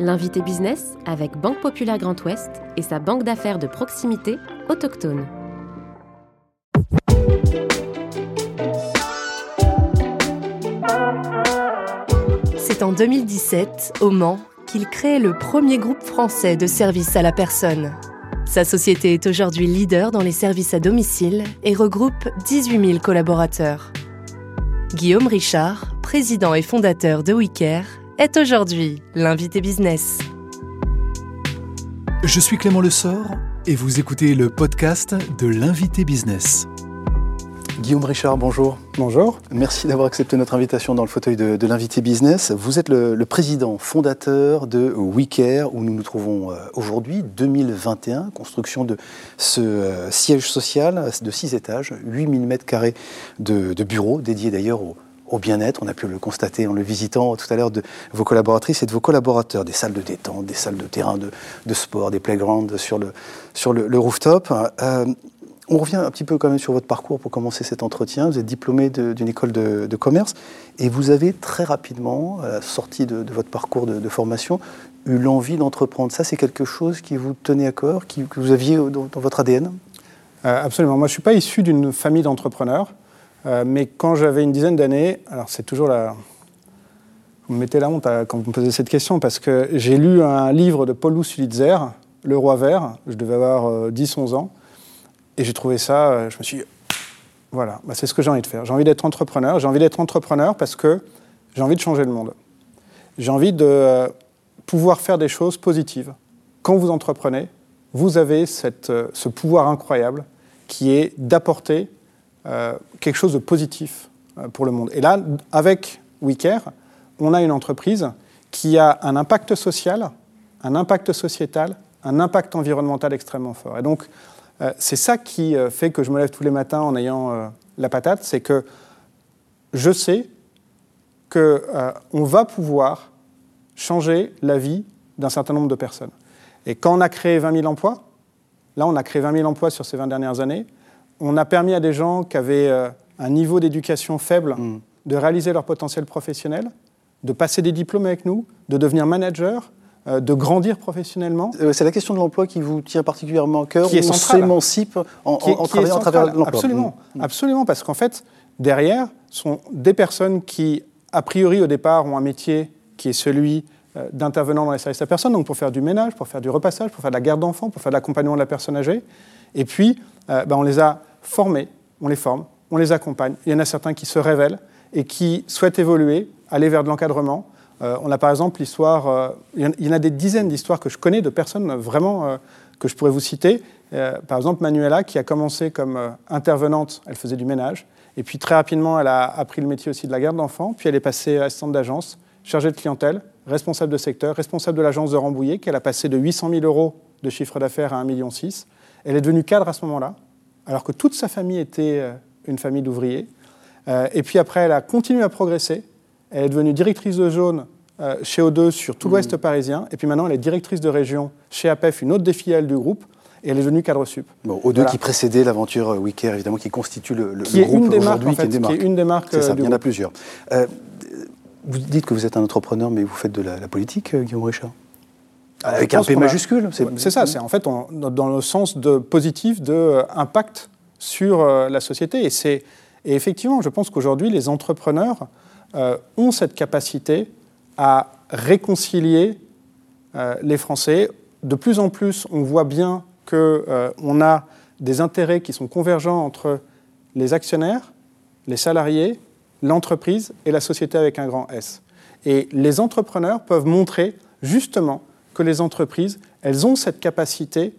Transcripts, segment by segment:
L'invité business avec Banque Populaire Grand Ouest et sa banque d'affaires de proximité autochtone. C'est en 2017, au Mans, qu'il crée le premier groupe français de services à la personne. Sa société est aujourd'hui leader dans les services à domicile et regroupe 18 000 collaborateurs. Guillaume Richard, président et fondateur de WeCare, est aujourd'hui l'invité business. Je suis Clément Lessort et vous écoutez le podcast de l'invité business. Guillaume Richard, bonjour. Bonjour. Merci d'avoir accepté notre invitation dans le fauteuil de, l'invité business. Vous êtes le, président fondateur de WeCare, où nous nous trouvons euh, aujourd'hui, 2021, construction de ce euh, siège social de 6 étages, 8000 mètres carrés de, de bureaux, dédiés d'ailleurs au, au bien-être. On a pu le constater en le visitant tout à l'heure de vos collaboratrices et de vos collaborateurs. Des salles de détente, des salles de terrain de, sport, des playgrounds sur le, sur le, rooftop. Euh, on revient un petit peu quand même sur votre parcours pour commencer cet entretien. Vous êtes diplômé d'une école de, commerce et vous avez très rapidement, à la sortie de, votre parcours de, formation, eu l'envie d'entreprendre. Ça, c'est quelque chose qui vous tenait à cœur, qui, que vous aviez dans, votre ADN euh, Absolument. Moi, je ne suis pas issu d'une famille d'entrepreneurs. Euh, mais quand j'avais une dizaine d'années, alors c'est toujours la. Vous me mettez la honte quand vous me posez cette question, parce que j'ai lu un livre de Paul Sulitzer, Le Roi Vert, je devais avoir 10-11 euh, ans, et j'ai trouvé ça, euh, je me suis dit, voilà, bah, c'est ce que j'ai envie de faire. J'ai envie d'être entrepreneur. J'ai envie d'être entrepreneur parce que j'ai envie de changer le monde. J'ai envie de pouvoir faire des choses positives. Quand vous entreprenez, vous avez cette, ce pouvoir incroyable qui est d'apporter euh, quelque chose de positif euh, pour le monde. Et là, avec WeCare, on a une entreprise qui a un impact social, un impact sociétal, un impact environnemental extrêmement fort. Et donc, euh, c'est ça qui fait que je me lève tous les matins en ayant la patate, c'est que je sais qu'on va pouvoir changer la vie d'un certain nombre de personnes. Et quand on a créé 20 000 emplois, là on a créé 20 000 emplois sur ces 20 dernières années, on a permis à des gens qui avaient euh, un niveau d'éducation faible mm. de réaliser leur potentiel professionnel, de passer des diplômes avec nous, de devenir manager, euh, de grandir professionnellement. Euh, c'est la question de l'emploi qui vous tient particulièrement à cœur. Qui est on s'émancipe en, travaillant à travers l'emploi. Absolument, mm. absolument, parce qu'en fait, derrière sont des personnes qui, a priori au départ, ont un métier qui est celui d'intervenant dans les services à personne, donc pour faire du ménage, pour faire du repassage, pour faire de la garde d'enfants, pour faire de l'accompagnement de la personne âgée. Et puis, ben, on les a formés, on les forme, on les accompagne. Il y en a certains qui se révèlent et qui souhaitent évoluer, aller vers de l'encadrement. Euh, on a par exemple l'histoire, euh, il y en a des dizaines d'histoires que je connais de personnes vraiment que je pourrais vous citer. par exemple, Manuela, qui a commencé comme intervenante, elle faisait du ménage. Et puis très rapidement, elle a appris le métier aussi de la garde d'enfants. Puis elle est passée assistante d'agence, chargée de clientèle, responsable de secteur, responsable de l'agence de Rambouillet, qu'elle a passé de 800 000 euros de chiffre d'affaires à 1,6 million. Elle est devenue cadre à ce moment-là alors que toute sa famille était euh, une famille d'ouvriers. Euh, et puis après, elle a continué à progresser. Elle est devenue directrice de jaune euh, chez O2 sur tout l'ouest mmh. parisien. Et puis maintenant, elle est directrice de région chez APEF, une autre des filiales du groupe. Et elle est devenue cadre sup. Bon, O2 qui précédait l'aventure WeCare, évidemment, qui constitue le, qui est une des marques, en fait, qui, est une des marques. C'est ça, il y en a plusieurs. vous dites que vous êtes un entrepreneur, mais vous faites de la, la politique, Guillaume Richard? Avec un P majuscule C'est ça, c'est en fait dans le sens de positif de euh, impact sur euh, la société. Et, et effectivement, je pense qu'aujourd'hui, les entrepreneurs euh, ont cette capacité à réconcilier les Français. De plus en plus, on voit bien qu'on a des intérêts qui sont convergents entre les actionnaires, les salariés, l'entreprise et la société avec un grand S. Et les entrepreneurs peuvent montrer justement que les entreprises, elles ont cette capacité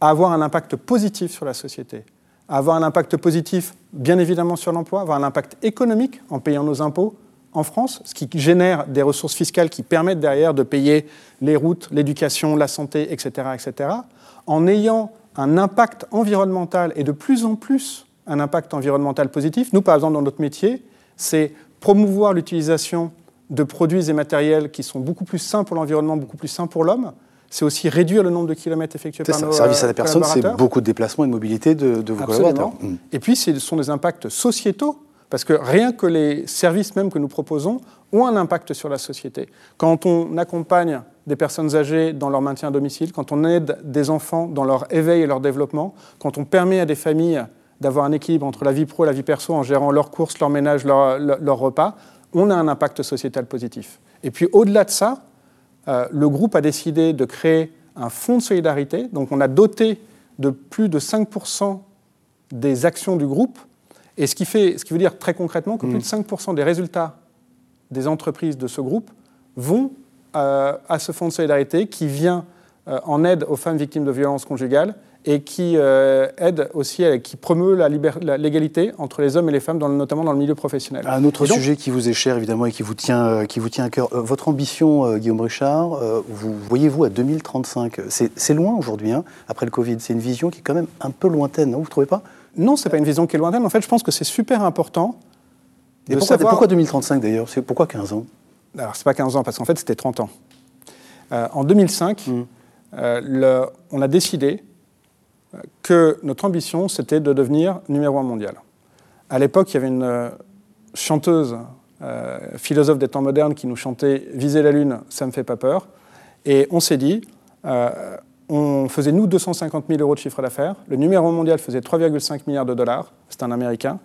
à avoir un impact positif sur la société, à avoir un impact positif, bien évidemment, sur l'emploi, avoir un impact économique en payant nos impôts en France, ce qui génère des ressources fiscales qui permettent derrière de payer les routes, l'éducation, la santé, etc., etc., en ayant un impact environnemental et de plus en plus un impact environnemental positif. Nous, par exemple, dans notre métier, c'est promouvoir l'utilisation de produits et matériels qui sont beaucoup plus sains pour l'environnement, beaucoup plus sains pour l'homme. C'est aussi réduire le nombre de kilomètres effectués par ça, nos service à la personne, c'est beaucoup de déplacements et de mobilité de, vos collaborateurs. Mm. Et puis, ce sont des impacts sociétaux, parce que rien que les services même que nous proposons ont un impact sur la société. Quand on accompagne des personnes âgées dans leur maintien à domicile, quand on aide des enfants dans leur éveil et leur développement, quand on permet à des familles d'avoir un équilibre entre la vie pro et la vie perso en gérant leurs courses, leur ménage, leur repas, on a un impact sociétal positif. Et puis au-delà de ça, euh, le groupe a décidé de créer un fonds de solidarité. Donc on a doté de plus de 5% des actions du groupe. Et ce qui, fait, ce qui veut dire très concrètement que plus de 5% mmh. des résultats des entreprises de ce groupe vont euh, à ce fonds de solidarité qui vient en aide aux femmes victimes de violences conjugales et qui euh, aide aussi, qui promeut l'égalité entre les hommes et les femmes, notamment dans le milieu professionnel. Un autre sujet qui vous est cher évidemment et qui vous tient, qui vous tient à cœur. votre ambition, Guillaume Richard, vous voyez-vous à 2035 C'est loin aujourd'hui, hein, après le Covid. C'est une vision qui est quand même un peu lointaine, non Vous ne trouvez pas? Non, ce n'est pas une vision qui est lointaine. En fait, je pense que c'est super important. Et pourquoi, pourquoi 2035 d'ailleurs? Pourquoi 15 ans? Alors c'est pas 15 ans, parce qu'en fait c'était 30 ans. Euh, en 2005, mm. Euh, on a décidé euh, que notre ambition c'était de devenir numéro un mondial. À l'époque, il y avait une chanteuse, philosophe des temps modernes, qui nous chantait Viser la Lune, ça me fait pas peur. Et on s'est dit, on faisait nous 250 000 euros de chiffre d'affaires, le numéro un mondial faisait 3,5 milliards de dollars, c'est un Américain,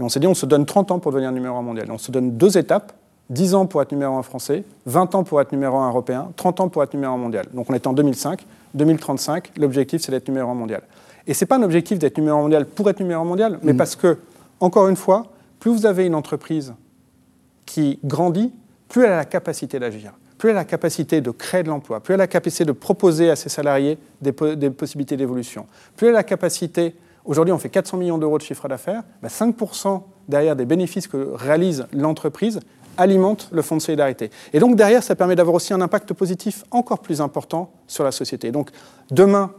et on s'est dit, on se donne 30 ans pour devenir numéro un mondial. on se donne deux étapes 10 ans pour être numéro 1 français, 20 ans pour être numéro 1 européen, 30 ans pour être numéro 1 mondial. Donc on est en 2005, 2035, l'objectif c'est d'être numéro 1 mondial. Et ce n'est pas un objectif d'être numéro 1 mondial pour être numéro 1 mondial, mais mm. parce que, encore une fois, plus vous avez une entreprise qui grandit, plus elle a la capacité d'agir, plus elle a la capacité de créer de l'emploi, plus elle a la capacité de proposer à ses salariés des, possibilités d'évolution, plus elle a la capacité, aujourd'hui on fait 400 millions d'euros de chiffre d'affaires, 5% bah, derrière des bénéfices que réalise l'entreprise alimente le fonds de solidarité. Et donc derrière, ça permet d'avoir aussi un impact positif encore plus important sur la société. donc demain,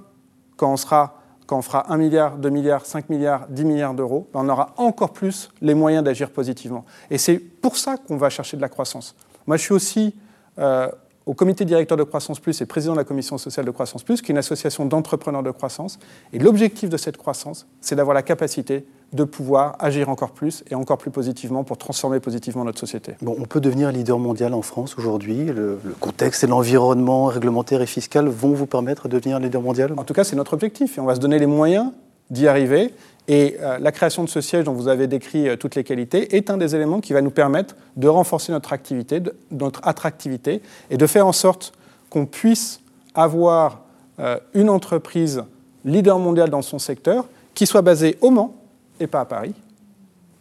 quand on, sera, fera 1 milliard, 2 milliards, 5 milliards, 10 milliards d'euros, ben, on aura encore plus les moyens d'agir positivement. Et c'est pour ça qu'on va chercher de la croissance. Moi, je suis aussi euh, au comité directeur de Croissance Plus et président de la commission sociale de Croissance Plus, qui est une association d'entrepreneurs de croissance. Et l'objectif de cette croissance, c'est d'avoir la capacité de pouvoir agir encore plus et encore plus positivement pour transformer positivement notre société. Bon, on peut devenir leader mondial en France aujourd'hui. Le, contexte et l'environnement réglementaire et fiscal vont vous permettre de devenir leader mondial? En tout cas, c'est notre objectif et on va se donner les moyens d'y arriver. Et euh, la création de ce siège dont vous avez décrit euh, toutes les qualités est un des éléments qui va nous permettre de renforcer notre activité, notre attractivité et de faire en sorte qu'on puisse avoir euh, une entreprise leader mondial dans son secteur qui soit basée au Mans et pas à Paris.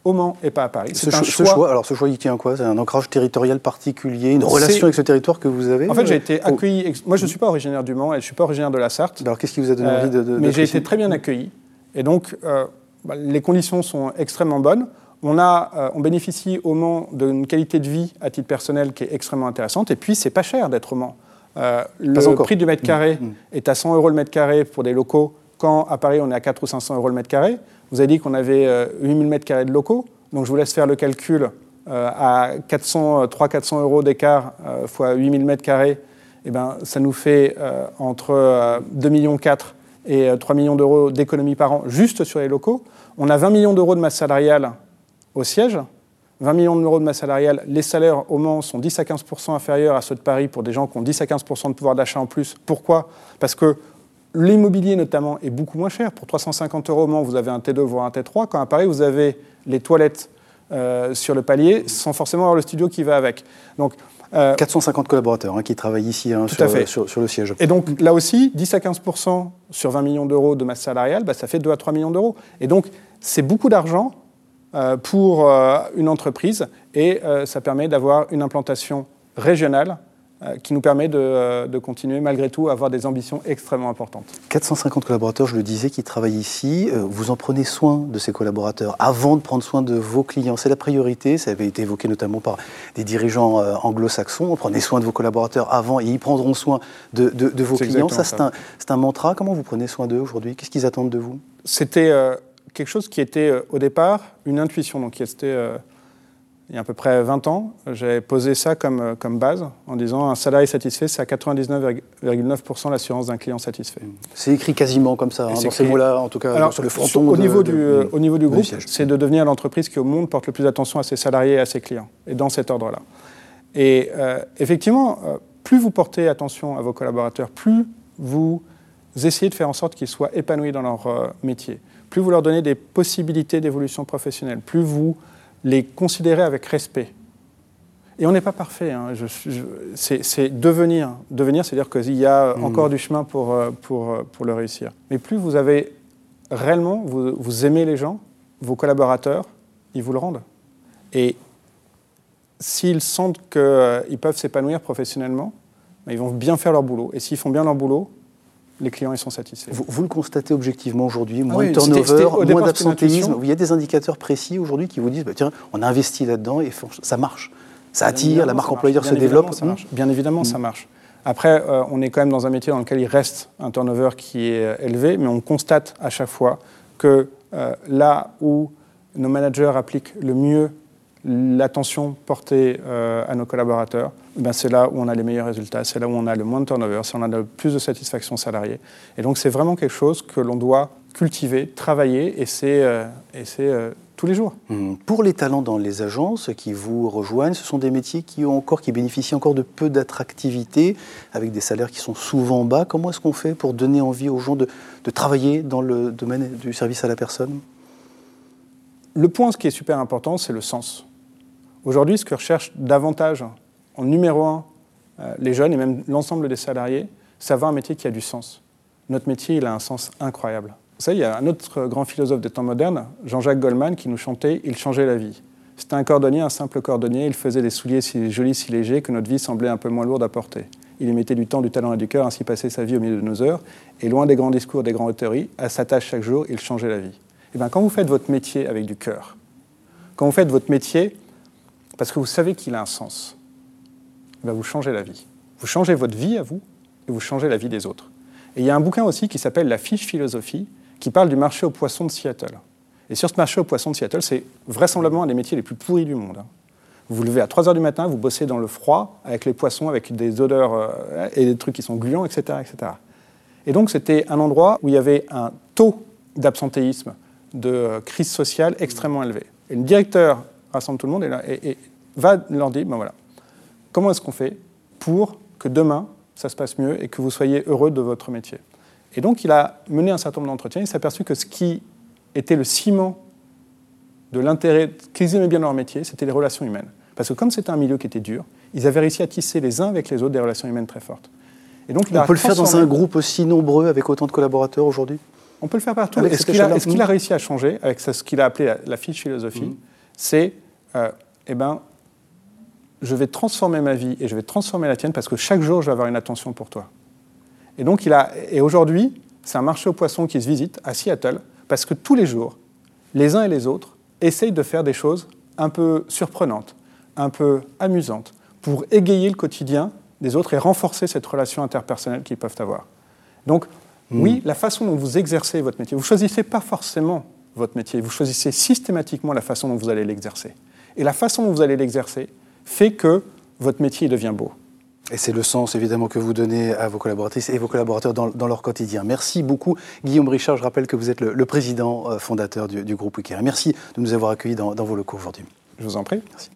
Au Mans et pas à Paris. Ce, un choix... alors ce choix, il tient à quoi? C'est un ancrage territorial particulier, une relation avec ce territoire que vous avez En fait, j'ai été accueilli. Moi, je ne suis pas originaire du Mans et je ne suis pas originaire de la Sarthe. Alors, qu'est-ce qui vous a donné envie de, de Mais j'ai été très bien accueilli. Et donc, euh, bah, les conditions sont extrêmement bonnes. On, a, euh, on bénéficie au Mans d'une qualité de vie à titre personnel qui est extrêmement intéressante. Et puis, c'est pas cher d'être au Mans. Euh, le prix du mètre carré mmh, mmh. est à 100 euros le mètre carré pour des locaux, quand à Paris, on est à 4 ou 500 euros le mètre carré. Vous avez dit qu'on avait 8000 mètres carrés de locaux. Donc, je vous laisse faire le calcul à 300-400 euros d'écart fois 8000 mètres carrés. Eh ben, ça nous fait entre 2,4 millions et 3 euh, millions d'euros d'économies par an juste sur les locaux. On a 20 millions d'euros de masse salariale au siège. 20 millions d'euros de masse salariale, les salaires au Mans sont 10 à 15 inférieurs à ceux de Paris pour des gens qui ont 10 à 15% de pouvoir d'achat en plus. Pourquoi? Parce que l'immobilier notamment est beaucoup moins cher. Pour 350 euros au Mans, vous avez un T2 voire un T3. Quand à Paris, vous avez les toilettes euh, sur le palier sans forcément avoir le studio qui va avec. Donc 450 euh, collaborateurs hein, qui travaillent ici hein, sur, sur, le siège. Et donc là aussi, 10 à 15% sur 20 millions d'euros de masse salariale, bah, ça fait 2 à 3 millions d'euros. Et donc c'est beaucoup d'argent euh, pour une entreprise et ça permet d'avoir une implantation régionale qui nous permet euh, de, continuer malgré tout à avoir des ambitions extrêmement importantes. 450 collaborateurs, je le disais, qui travaillent ici. Euh, vous en prenez soin de ces collaborateurs avant de prendre soin de vos clients. C'est la priorité, ça avait été évoqué notamment par des dirigeants anglo-saxons. Prenez soin de vos collaborateurs avant et ils prendront soin de, vos clients. Ça, c'est un, un, mantra. Comment vous prenez soin d'eux aujourd'hui? Qu'est-ce qu'ils attendent de vous? C'était quelque chose qui était au départ une intuition, donc qui était il y a à peu près 20 ans, j'ai posé ça comme, euh, comme base en disant un salarié satisfait, c'est à 99,9% l'assurance d'un client satisfait. C'est écrit quasiment comme ça, hein, dans ces mots-là, en tout cas, sur le fronton. Au, niveau, du, euh, au niveau du groupe, c'est de devenir l'entreprise qui au monde porte le plus attention à ses salariés et à ses clients, et dans cet ordre-là. Et euh, effectivement, plus vous portez attention à vos collaborateurs, plus vous essayez de faire en sorte qu'ils soient épanouis dans leur euh, métier, plus vous leur donnez des possibilités d'évolution professionnelle, plus vous les considérez avec respect. Et on n'est pas parfait. Hein. c'est devenir. Devenir, c'est-à-dire qu'il y a mmh. encore du chemin pour, euh, pour, euh, pour le réussir. Mais plus vous avez réellement, vous, vous aimez les gens, vos collaborateurs, ils vous le rendent. Et s'ils sentent qu'ils peuvent s'épanouir professionnellement, ben, ils vont bien faire leur boulot. Et s'ils font bien leur boulot, les clients ils sont satisfaits. Vous, le constatez objectivement aujourd'hui, ah moins de turnover, moins d'absentéisme. Il y a des indicateurs précis aujourd'hui qui vous disent bah, tiens, on a investi là-dedans et ça marche. Ça attire, la marque employeur se développe. Ça marche. Bien évidemment, ça mm. marche. Après, euh, on est quand même dans un métier dans lequel il reste un turnover qui est euh, élevé, mais on constate à chaque fois que euh, là où nos managers appliquent le mieux l'attention portée euh, à nos collaborateurs, ben c'est là où on a les meilleurs résultats, c'est là où on a le moins de turnover, c'est là où on a le plus de satisfaction salariée. Et donc c'est vraiment quelque chose que l'on doit cultiver, travailler, et c'est euh, euh, tous les jours. Mmh. Pour les talents dans les agences qui vous rejoignent, ce sont des métiers qui, ont encore, qui bénéficient encore de peu d'attractivité, avec des salaires qui sont souvent bas. Comment est-ce qu'on fait pour donner envie aux gens de, de travailler dans le domaine du service à la personne? Le point, ce qui est super important, c'est le sens. Aujourd'hui, ce que recherchent davantage en numéro un euh, les jeunes et même l'ensemble des salariés, c'est avoir un métier qui a du sens. Notre métier, il a un sens incroyable. Vous savez, il y a un autre grand philosophe des temps modernes, Jean-Jacques Goldman, qui nous chantait Il changeait la vie. C'était un cordonnier, un simple cordonnier. Il faisait des souliers si jolis, si légers que notre vie semblait un peu moins lourde à porter. Il y mettait du temps, du talent et du cœur, ainsi passait sa vie au milieu de nos heures. Et loin des grands discours, des grandes théories, à sa tâche chaque jour, il changeait la vie. Et eh bien, quand vous faites votre métier avec du cœur, quand vous faites votre métier parce que vous savez qu'il a un sens, ben, vous changez la vie. Vous changez votre vie à vous et vous changez la vie des autres. Et il y a un bouquin aussi qui s'appelle La fiche philosophie, qui parle du marché aux poissons de Seattle. Et sur ce marché aux poissons de Seattle, c'est vraisemblablement un des métiers les plus pourris du monde. Hein. Vous vous levez à 3 h du matin, vous bossez dans le froid avec les poissons, avec des odeurs euh, et des trucs qui sont gluants, etc. etc. Et donc c'était un endroit où il y avait un taux d'absentéisme, de euh, crise sociale extrêmement élevé. Et le directeur rassemble tout le monde et, va leur dire, ben voilà, comment est-ce qu'on fait pour que demain, ça se passe mieux et que vous soyez heureux de votre métier? Et donc, il a mené un certain nombre d'entretiens, il s'est aperçu que ce qui était le ciment de l'intérêt qu'ils aimaient bien leur métier, c'était les relations humaines. Parce que comme c'était un milieu qui était dur, ils avaient réussi à tisser les uns avec les autres des relations humaines très fortes. Et donc, On peut le faire dans un groupe aussi nombreux, avec autant de collaborateurs aujourd'hui? On peut le faire partout. Et ce qu'il a, réussi à changer, avec ce qu'il a appelé la, fiche philosophie, mmh. c'est eh ben, je vais transformer ma vie et je vais transformer la tienne parce que chaque jour, je vais avoir une attention pour toi. Et donc, il a, et aujourd'hui, c'est un marché aux poissons qui se visite à Seattle parce que tous les jours, les uns et les autres essayent de faire des choses un peu surprenantes, un peu amusantes, pour égayer le quotidien des autres et renforcer cette relation interpersonnelle qu'ils peuvent avoir. Donc, hmm. oui, la façon dont vous exercez votre métier, vous ne choisissez pas forcément votre métier, vous choisissez systématiquement la façon dont vous allez l'exercer. Et la façon dont vous allez l'exercer fait que votre métier devient beau. Et c'est le sens évidemment que vous donnez à vos collaboratrices et vos collaborateurs dans, leur quotidien. Merci beaucoup Guillaume Richard. Je rappelle que vous êtes le, président euh, fondateur du, groupe Wikier. Merci de nous avoir accueillis dans, dans vos locaux aujourd'hui. Je vous en prie. Merci.